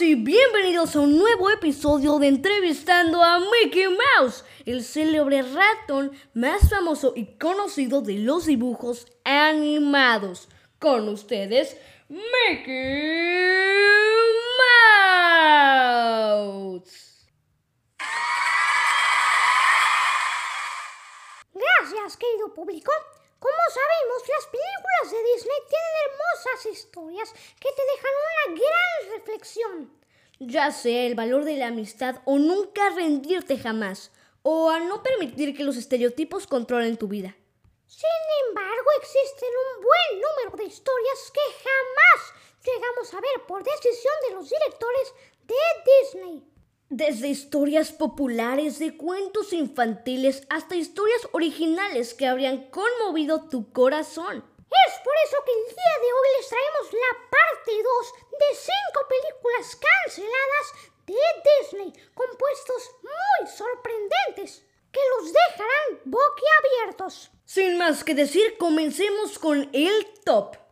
y bienvenidos a un nuevo episodio de Entrevistando a Mickey Mouse, el célebre ratón más famoso y conocido de los dibujos animados. Con ustedes, Mickey Como sabemos, las películas de Disney tienen hermosas historias que te dejan una gran reflexión. Ya sea el valor de la amistad o nunca rendirte jamás, o a no permitir que los estereotipos controlen tu vida. Sin embargo, existen un buen número de historias que jamás llegamos a ver por decisión de los directores de Disney. Desde historias populares de cuentos infantiles hasta historias originales que habrían conmovido tu corazón. Es por eso que el día de hoy les traemos la parte 2 de 5 películas canceladas de Disney, compuestos muy sorprendentes, que los dejarán boquiabiertos. Sin más que decir, comencemos con el top.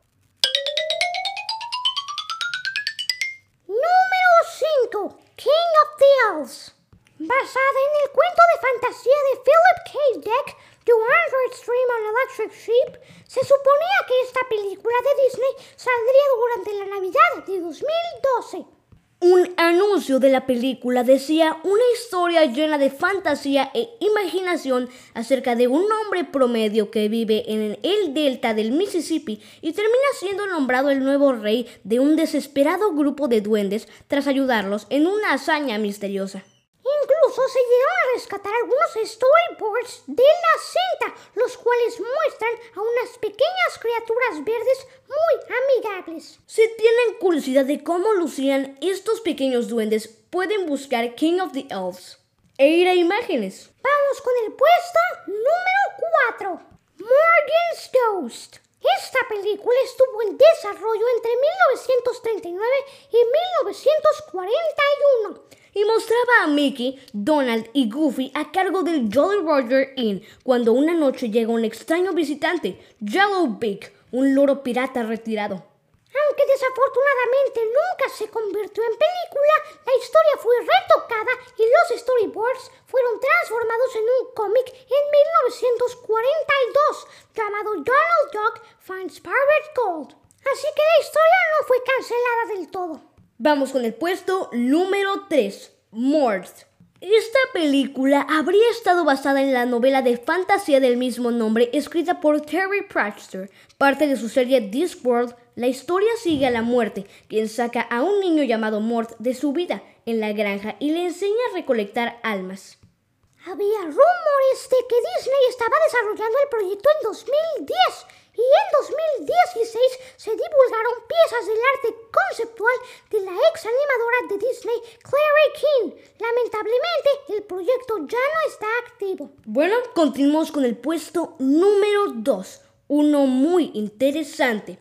Basada en el cuento de fantasía de Philip K. Dick, The Android Stream on Electric Sheep, se suponía que esta película de Disney saldría durante la Navidad de 2012. Un anuncio de la película decía una historia llena de fantasía e imaginación acerca de un hombre promedio que vive en el delta del Mississippi y termina siendo nombrado el nuevo rey de un desesperado grupo de duendes tras ayudarlos en una hazaña misteriosa. Incluso se llegaron a rescatar algunos storyboards de la cinta, los cuales muestran a unas pequeñas criaturas verdes muy amigables. Si tienen curiosidad de cómo lucían estos pequeños duendes, pueden buscar King of the Elves e ir a imágenes. Vamos con el puesto número 4. Morgan's Ghost. Esta película estuvo en desarrollo entre 1939 y 1941 y mostraba a Mickey, Donald y Goofy a cargo del Jolly Roger Inn cuando una noche llega un extraño visitante, Yellow Beak, un loro pirata retirado. Aunque desafortunadamente nunca se convirtió en película, la historia fue retocada y los storyboards fueron transformados en un cómic en 1942 llamado Donald Duck Finds Pirate Gold. Así que la historia no fue cancelada del todo. Vamos con el puesto número 3, Mort. Esta película habría estado basada en la novela de fantasía del mismo nombre escrita por Terry Pratchett. Parte de su serie Discworld, la historia sigue a la muerte, quien saca a un niño llamado Mort de su vida en la granja y le enseña a recolectar almas. Había rumores de que Disney estaba desarrollando el proyecto en 2010 y en 2016 se divulgaron piezas del arte conceptual de la ex animadora de Disney, Clary King. Lamentablemente, el proyecto ya no está activo. Bueno, continuamos con el puesto número 2, uno muy interesante,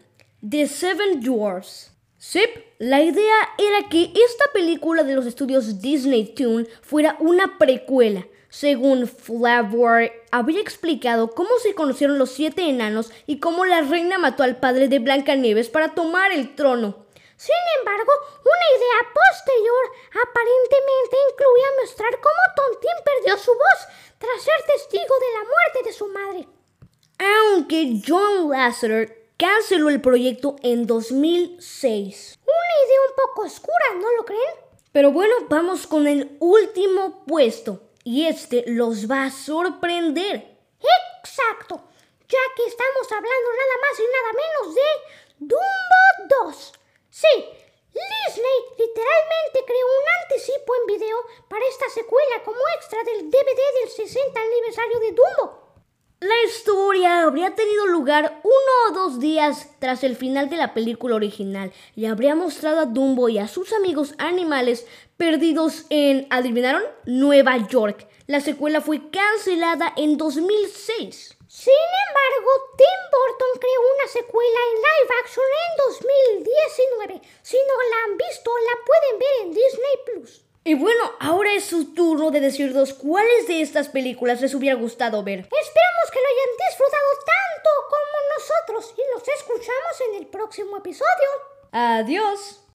The Seven Dwarfs. Sí, la idea era que esta película de los estudios Disney Toon fuera una precuela según Flavor, habría explicado cómo se conocieron los siete enanos y cómo la reina mató al padre de Blancanieves para tomar el trono. Sin embargo, una idea posterior aparentemente incluía mostrar cómo Tontín perdió su voz tras ser testigo de la muerte de su madre. Aunque John Lasseter canceló el proyecto en 2006. Una idea un poco oscura, ¿no lo creen? Pero bueno, vamos con el último puesto y este los va a sorprender. Exacto, ya que estamos hablando nada más y nada menos de Dumbo 2. Sí, Disney literalmente creó un anticipo en video para esta secuela como extra del DVD del 60 aniversario de Dumbo. La historia habría tenido lugar uno o dos días tras el final de la película original y habría mostrado a Dumbo y a sus amigos animales perdidos en, ¿adivinaron? Nueva York. La secuela fue cancelada en 2006. Sin embargo, Tim Burton creó una secuela en live action en 2019. Si no la han visto, la pueden ver en Disney Plus. Y bueno, ahora es su turno de decirnos cuáles de estas películas les hubiera gustado ver. Esperamos que lo hayan disfrutado tanto como nosotros y nos escuchamos en el próximo episodio. Adiós.